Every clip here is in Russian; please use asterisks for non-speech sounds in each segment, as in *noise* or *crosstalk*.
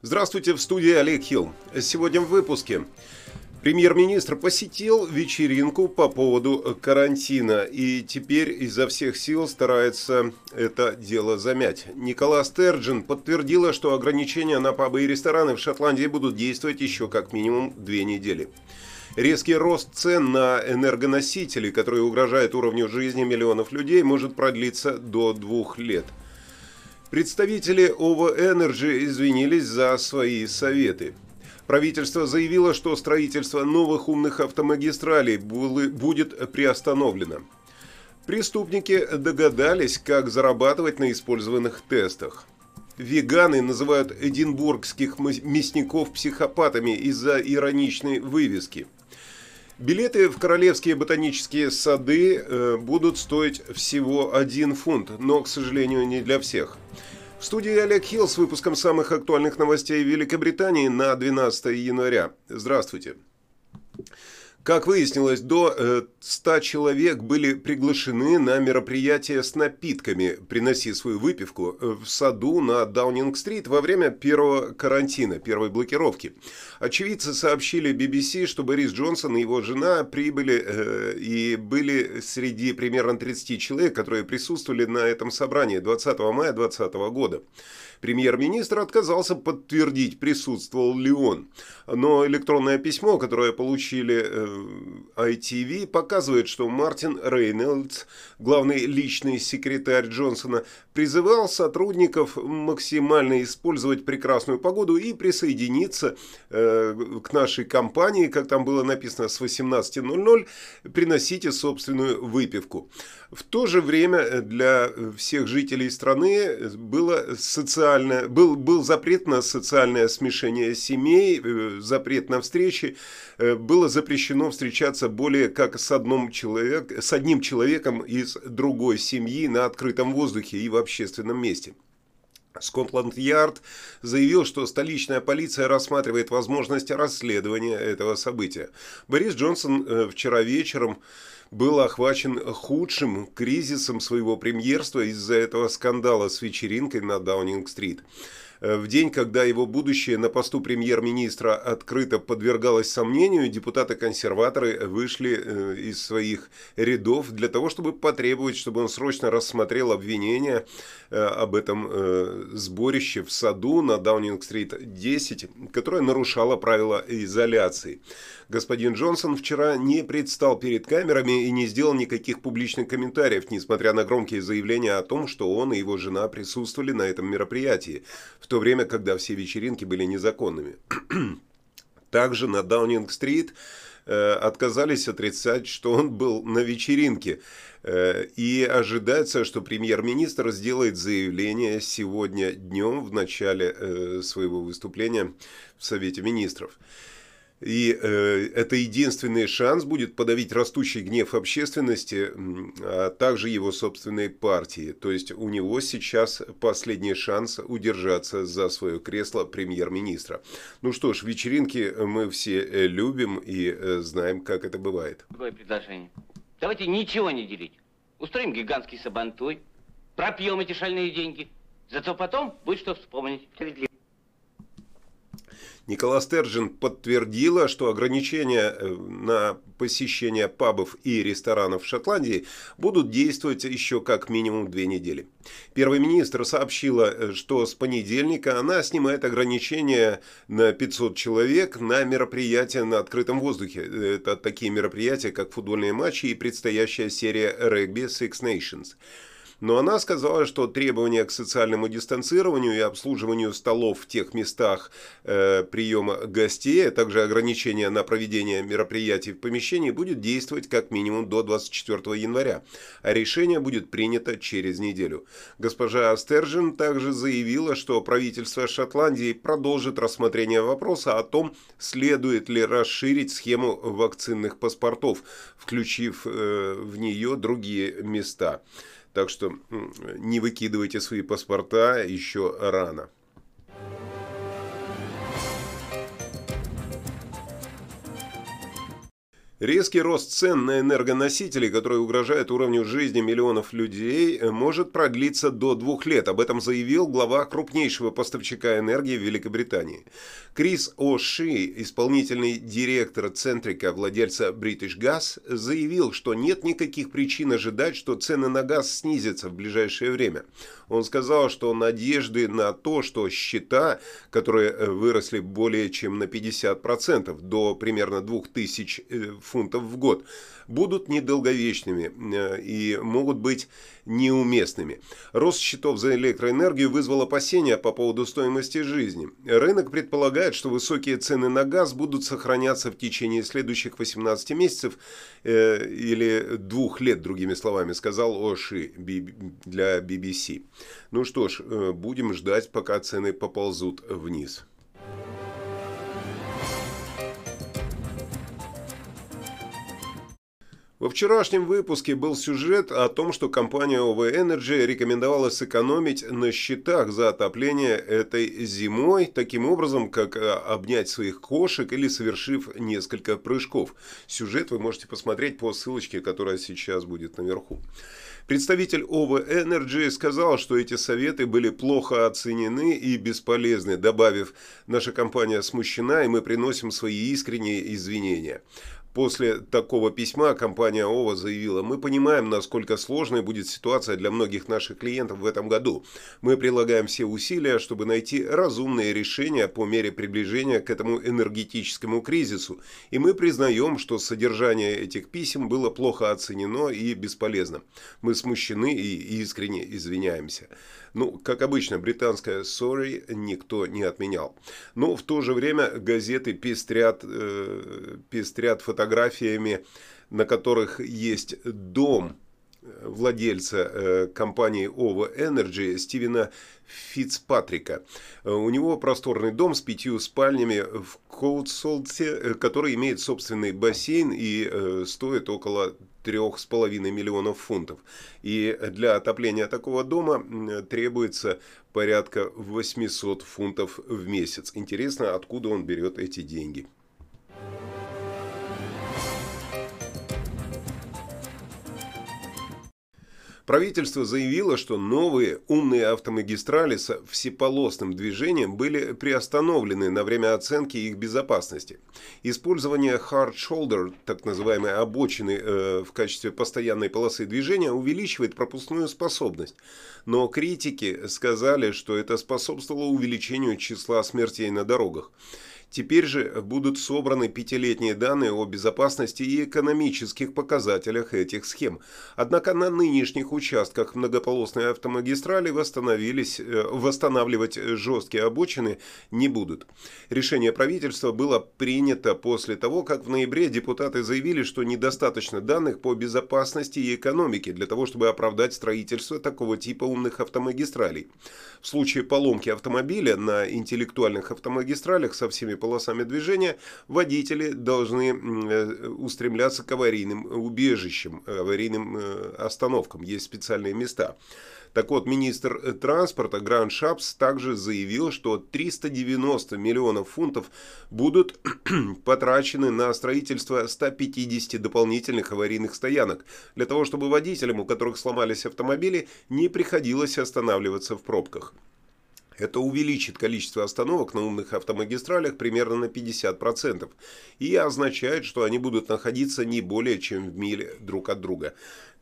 Здравствуйте, в студии Олег Хилл. Сегодня в выпуске. Премьер-министр посетил вечеринку по поводу карантина и теперь изо всех сил старается это дело замять. Никола Стерджин подтвердила, что ограничения на пабы и рестораны в Шотландии будут действовать еще как минимум две недели. Резкий рост цен на энергоносители, который угрожает уровню жизни миллионов людей, может продлиться до двух лет – Представители ОВО Energy извинились за свои советы. Правительство заявило, что строительство новых умных автомагистралей будет приостановлено. Преступники догадались, как зарабатывать на использованных тестах. Веганы называют эдинбургских мясников психопатами из-за ироничной вывески. Билеты в королевские ботанические сады э, будут стоить всего один фунт, но, к сожалению, не для всех – в студии Олег Хилл с выпуском самых актуальных новостей Великобритании на 12 января. Здравствуйте. Как выяснилось, до 100 э, человек были приглашены на мероприятие с напитками «Приноси свою выпивку» в саду на Даунинг-стрит во время первого карантина, первой блокировки. Очевидцы сообщили BBC, что Борис Джонсон и его жена прибыли э, и были среди примерно 30 человек, которые присутствовали на этом собрании 20 мая 2020 года. Премьер-министр отказался подтвердить, присутствовал ли он. Но электронное письмо, которое получили э, ITV, показывает, что Мартин Рейнольдс, главный личный секретарь Джонсона, призывал сотрудников максимально использовать прекрасную погоду и присоединиться э, к нашей компании, как там было написано, с 18.00, приносите собственную выпивку. В то же время для всех жителей страны было социальное, был, был запрет на социальное смешение семей, э, запрет на встречи. Э, было запрещено встречаться более как с, одном человек, с одним человеком из другой семьи на открытом воздухе и в общественном месте. Скотланд-Ярд заявил, что столичная полиция рассматривает возможность расследования этого события. Борис Джонсон э, вчера вечером был охвачен худшим кризисом своего премьерства из-за этого скандала с вечеринкой на Даунинг-стрит. Э, в день, когда его будущее на посту премьер-министра открыто подвергалось сомнению, депутаты-консерваторы вышли э, из своих рядов для того, чтобы потребовать, чтобы он срочно рассмотрел обвинения э, об этом сборище в саду на Даунинг-стрит 10, которое нарушало правила изоляции. Господин Джонсон вчера не предстал перед камерами и не сделал никаких публичных комментариев, несмотря на громкие заявления о том, что он и его жена присутствовали на этом мероприятии, в то время, когда все вечеринки были незаконными. *clears throat* Также на Даунинг-стрит э, отказались отрицать, что он был на вечеринке. Э, и ожидается, что премьер-министр сделает заявление сегодня днем в начале э, своего выступления в Совете министров. И э, это единственный шанс будет подавить растущий гнев общественности, а также его собственной партии. То есть у него сейчас последний шанс удержаться за свое кресло премьер-министра. Ну что ж, вечеринки мы все э, любим и э, знаем, как это бывает. Какое предложение? Давайте ничего не делить. Устроим гигантский сабантуй, пропьем эти шальные деньги. Зато потом будет что вспомнить. Никола Стерджин подтвердила, что ограничения э, на посещение пабов и ресторанов в Шотландии будут действовать еще как минимум две недели. Первый министр сообщила, э, что с понедельника она снимает ограничения на 500 человек на мероприятия на открытом воздухе. Это такие мероприятия, как футбольные матчи и предстоящая серия регби Six Nations – но она сказала, что требования к социальному дистанцированию и обслуживанию столов в тех местах э, приема гостей, а также ограничения на проведение мероприятий в помещении будет действовать как минимум до 24 января, а решение будет принято через неделю. Госпожа Астержин также заявила, что правительство Шотландии продолжит рассмотрение вопроса о том, следует ли расширить схему вакцинных паспортов, включив э, в нее другие места. Так что не выкидывайте свои паспорта еще рано. Резкий рост цен на энергоносители, который угрожает уровню жизни миллионов людей, может продлиться до двух лет. Об этом заявил глава крупнейшего поставщика энергии в Великобритании. Крис О'Ши, исполнительный директор Центрика, владельца British Gas, заявил, что нет никаких причин ожидать, что цены на газ снизятся в ближайшее время. Он сказал, что надежды на то, что счета, которые выросли более чем на 50% до примерно 2000 фунтов в год, будут недолговечными э, и могут быть неуместными. Рост счетов за электроэнергию вызвал опасения по поводу стоимости жизни. Рынок предполагает, что высокие цены на газ будут сохраняться в течение следующих 18 месяцев э, или двух лет, другими словами, сказал Оши для BBC. Ну что ж, э, будем ждать, пока цены поползут вниз. Во вчерашнем выпуске был сюжет о том, что компания OV Energy рекомендовала сэкономить на счетах за отопление этой зимой, таким образом, как э, обнять своих кошек или совершив несколько прыжков. Сюжет вы можете посмотреть по ссылочке, которая сейчас будет наверху. Представитель OV Energy сказал, что эти советы были плохо оценены и бесполезны, добавив, наша компания смущена и мы приносим свои искренние извинения. После такого письма компания ОВА заявила, мы понимаем, насколько сложной будет ситуация для многих наших клиентов в этом году. Мы прилагаем все усилия, чтобы найти разумные решения по мере приближения к этому энергетическому кризису. И мы признаем, что содержание этих писем было плохо оценено и бесполезно. Мы смущены и искренне извиняемся. Ну, как обычно, британское «sorry» никто не отменял. Но в то же время газеты пестрят, э, пестрят фотографиями, на которых есть дом владельца э, компании OVO Energy Стивена Фицпатрика. Э, у него просторный дом с пятью спальнями в Коутсолте, э, который имеет собственный бассейн и стоит около трех с половиной миллионов фунтов. И для отопления такого дома требуется порядка 800 фунтов в месяц. Интересно, откуда он берет эти деньги. Правительство заявило, что новые умные автомагистрали с всеполосным движением были приостановлены на время оценки их безопасности. Использование hard shoulder, так называемой обочины э, в качестве постоянной полосы движения, увеличивает пропускную способность. Но критики сказали, что это способствовало увеличению числа смертей на дорогах. Теперь же будут собраны пятилетние данные о безопасности и экономических показателях этих схем. Однако на нынешних участках многополосной автомагистрали восстановились, э, восстанавливать жесткие обочины не будут. Решение правительства было принято после того, как в ноябре депутаты заявили, что недостаточно данных по безопасности и экономике для того, чтобы оправдать строительство такого типа умных автомагистралей. В случае поломки автомобиля на интеллектуальных автомагистралях со всеми полосами движения, водители должны э, устремляться к аварийным убежищам, аварийным э, остановкам. Есть специальные места. Так вот, министр транспорта Гранд Шапс также заявил, что 390 миллионов фунтов будут *clears throat* потрачены на строительство 150 дополнительных аварийных стоянок, для того, чтобы водителям, у которых сломались автомобили, не приходилось останавливаться в пробках. Это увеличит количество остановок на умных автомагистралях примерно на 50% и означает, что они будут находиться не более чем в миле друг от друга.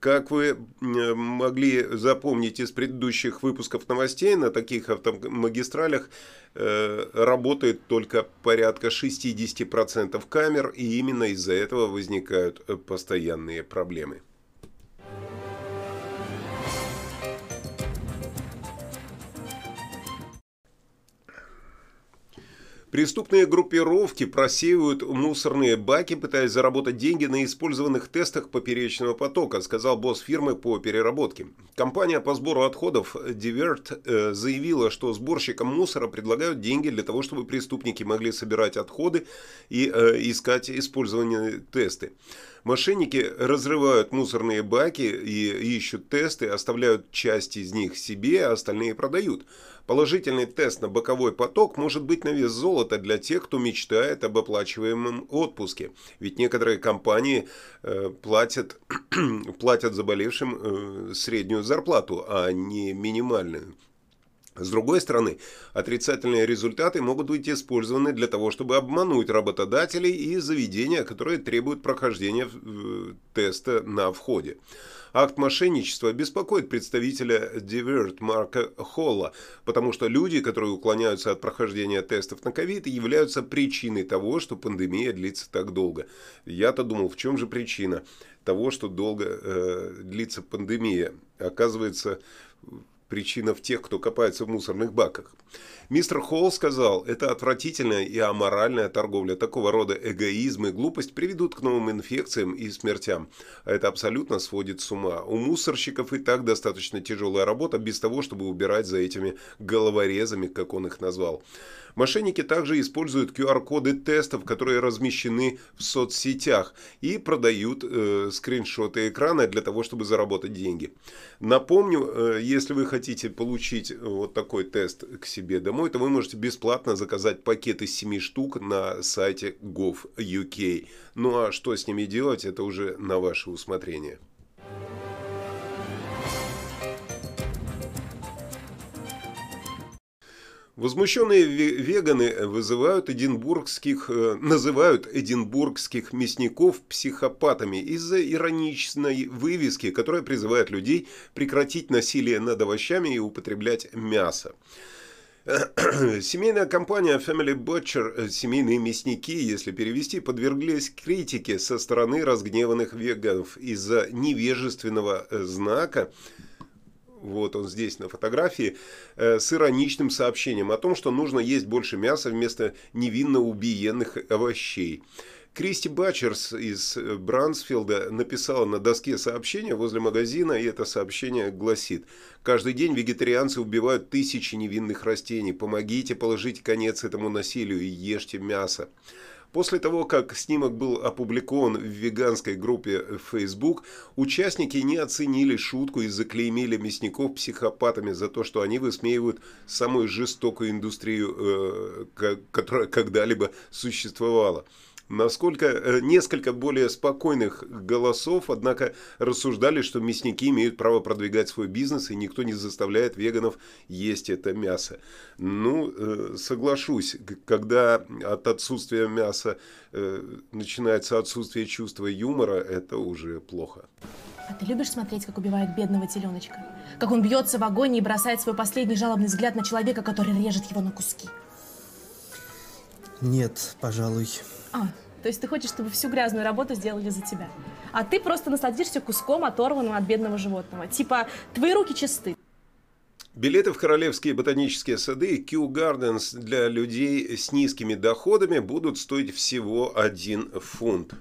Как вы могли запомнить из предыдущих выпусков новостей, на таких автомагистралях э, работает только порядка 60% камер, и именно из-за этого возникают э, постоянные проблемы. Преступные группировки просеивают мусорные баки, пытаясь заработать деньги на использованных тестах поперечного потока, сказал босс фирмы по переработке. Компания по сбору отходов Divert э, заявила, что сборщикам мусора предлагают деньги для того, чтобы преступники могли собирать отходы и э, искать использование тесты. Мошенники разрывают мусорные баки и ищут тесты, оставляют часть из них себе, а остальные продают. Положительный тест на боковой поток может быть на вес золота для тех, кто мечтает об оплачиваемом отпуске. Ведь некоторые компании э, платят, *clears throat* платят заболевшим э, среднюю зарплату, а не минимальную. С другой стороны, отрицательные результаты могут быть использованы для того, чтобы обмануть работодателей и заведения, которые требуют прохождения теста на входе. Акт мошенничества беспокоит представителя Divert Марка Холла, потому что люди, которые уклоняются от прохождения тестов на ковид, являются причиной того, что пандемия длится так долго. Я-то думал, в чем же причина того, что долго э, длится пандемия? Оказывается, Причина в тех, кто копается в мусорных баках. Мистер Холл сказал, это отвратительная и аморальная торговля. Такого рода эгоизм и глупость приведут к новым инфекциям и смертям. А это абсолютно сводит с ума. У мусорщиков и так достаточно тяжелая работа, без того, чтобы убирать за этими головорезами, как он их назвал. Мошенники также используют QR-коды тестов, которые размещены в соцсетях и продают э, скриншоты экрана для того, чтобы заработать деньги. Напомню, э, если вы хотите получить вот такой тест к себе домой, то вы можете бесплатно заказать пакет из 7 штук на сайте gov.uk. Ну а что с ними делать, это уже на ваше усмотрение. Возмущенные веганы вызывают эдинбургских, э, называют эдинбургских мясников психопатами из-за ироничной вывески, которая призывает людей прекратить насилие над овощами и употреблять мясо. *clears throat* Семейная компания Family Butcher, э, семейные мясники, если перевести, подверглись критике со стороны разгневанных веганов из-за невежественного э, знака, вот он здесь на фотографии, э, с ироничным сообщением о том, что нужно есть больше мяса вместо невинно убиенных овощей. Кристи Батчерс из э, Брансфилда написала на доске сообщения возле магазина, и это сообщение гласит «Каждый день вегетарианцы убивают тысячи невинных растений. Помогите положить конец этому насилию и ешьте мясо». После того, как снимок был опубликован в веганской группе Facebook, участники не оценили шутку и заклеймили мясников психопатами за то, что они высмеивают самую жестокую индустрию, э, которая когда-либо существовала. Насколько э, несколько более спокойных голосов, однако, рассуждали, что мясники имеют право продвигать свой бизнес, и никто не заставляет веганов есть это мясо. Ну, э, соглашусь, когда от отсутствия мяса э, начинается отсутствие чувства юмора, это уже плохо. А ты любишь смотреть, как убивают бедного теленочка? Как он бьется в огонь и бросает свой последний жалобный взгляд на человека, который режет его на куски? Нет, пожалуй. А, то есть ты хочешь, чтобы всю грязную работу сделали за тебя. А ты просто насладишься куском оторванного от бедного животного. Типа, твои руки чисты. Билеты в королевские ботанические сады Kew Gardens для людей с низкими доходами будут стоить всего 1 фунт.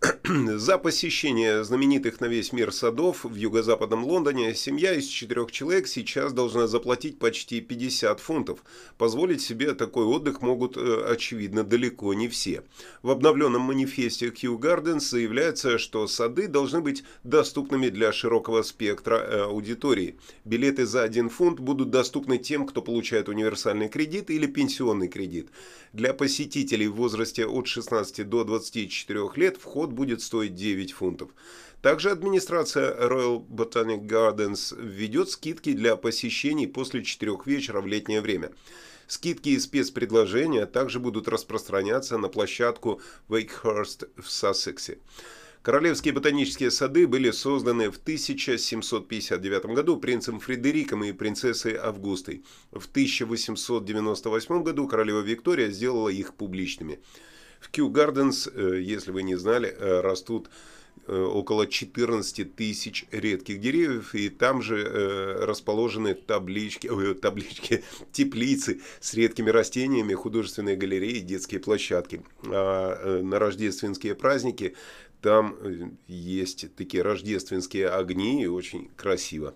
*clears throat* За посещение знаменитых на весь мир садов в юго-западном Лондоне семья из четырех человек сейчас должна заплатить почти 50 фунтов. Позволить себе такой отдых могут, э, очевидно, далеко не все. В обновленном манифесте Kew Gardens заявляется, что сады должны быть доступными для широкого спектра э, аудитории. Билеты за 1 фунт будут доступны тем, кто получает универсальный кредит или пенсионный кредит. Для посетителей в возрасте от 16 до 24 лет вход будет стоить 9 фунтов. Также администрация Royal Botanic Gardens введет скидки для посещений после 4 вечера в летнее время. Скидки и спецпредложения также будут распространяться на площадку Wakehurst в Сассексе. Королевские ботанические сады были созданы в 1759 году принцем Фредериком и принцессой Августой. В 1898 году королева Виктория сделала их публичными. В Кью Гарденс, э, если вы не знали, э, растут э, около 14 тысяч редких деревьев, и там же расположены таблички, таблички, *laughs* теплицы с редкими растениями, художественные галереи, детские площадки. А на рождественские праздники там есть такие рождественские огни, и очень красиво.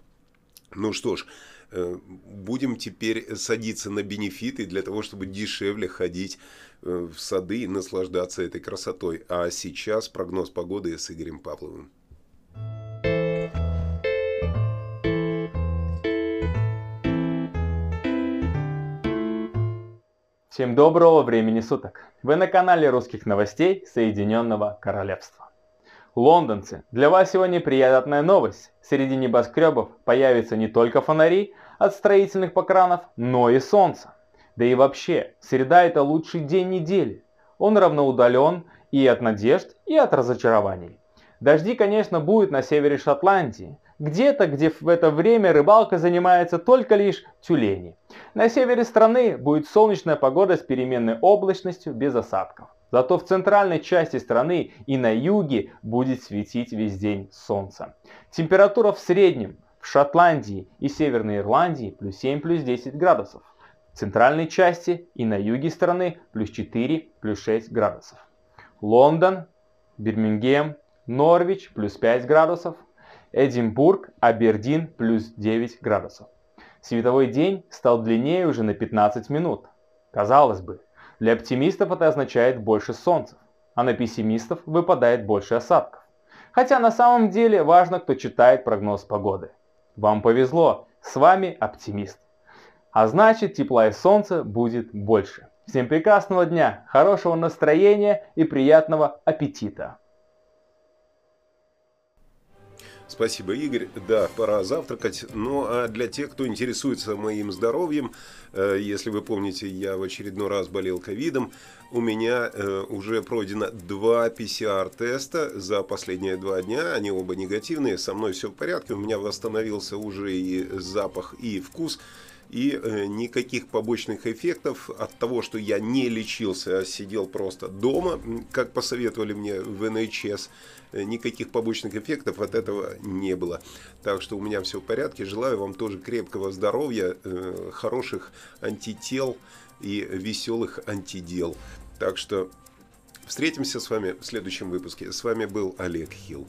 Ну что ж, будем теперь садиться на бенефиты для того, чтобы дешевле ходить э, в сады и наслаждаться этой красотой. А сейчас прогноз погоды с Игорем Павловым. Всем доброго времени суток! Вы на канале русских новостей Соединенного Королевства. Лондонцы, для вас сегодня приятная новость. Среди небоскребов появятся не только фонари от строительных покранов, но и солнце. Да и вообще, среда это лучший день недели. Он равноудален и от надежд, и от разочарований. Дожди, конечно, будут на севере Шотландии, где-то, где в это время рыбалка занимается только лишь тюлени. На севере страны будет солнечная погода с переменной облачностью без осадков. Зато в центральной части страны и на юге будет светить весь день солнце. Температура в среднем в Шотландии и Северной Ирландии плюс 7 плюс 10 градусов. В центральной части и на юге страны плюс 4 плюс 6 градусов. Лондон, Бирмингем, Норвич плюс 5 градусов. Эдинбург, Абердин плюс 9 градусов. Световой день стал длиннее уже на 15 минут. Казалось бы, для оптимистов это означает больше солнца, а на пессимистов выпадает больше осадков. Хотя на самом деле важно, кто читает прогноз погоды. Вам повезло, с вами оптимист. А значит тепла и солнца будет больше. Всем прекрасного дня, хорошего настроения и приятного аппетита. Спасибо, Игорь. Да, пора завтракать. Ну, а для тех, кто интересуется моим здоровьем, э, если вы помните, я в очередной раз болел ковидом, у меня э, уже пройдено два PCR-теста за последние два дня. Они оба негативные, со мной все в порядке. У меня восстановился уже и запах, и вкус и э, никаких побочных эффектов от того, что я не лечился, а сидел просто дома, как посоветовали мне в НХС, э, никаких побочных эффектов от этого не было. Так что у меня все в порядке. Желаю вам тоже крепкого здоровья, э, хороших антител и веселых антидел. Так что встретимся с вами в следующем выпуске. С вами был Олег Хилл.